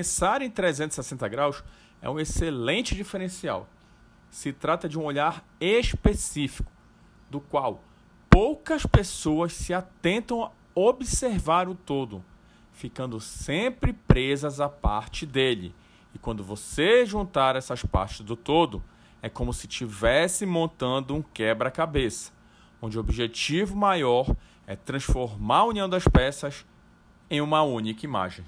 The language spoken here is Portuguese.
Pensar em 360 graus é um excelente diferencial. Se trata de um olhar específico, do qual poucas pessoas se atentam a observar o todo, ficando sempre presas à parte dele. E quando você juntar essas partes do todo, é como se estivesse montando um quebra-cabeça, onde o objetivo maior é transformar a união das peças em uma única imagem.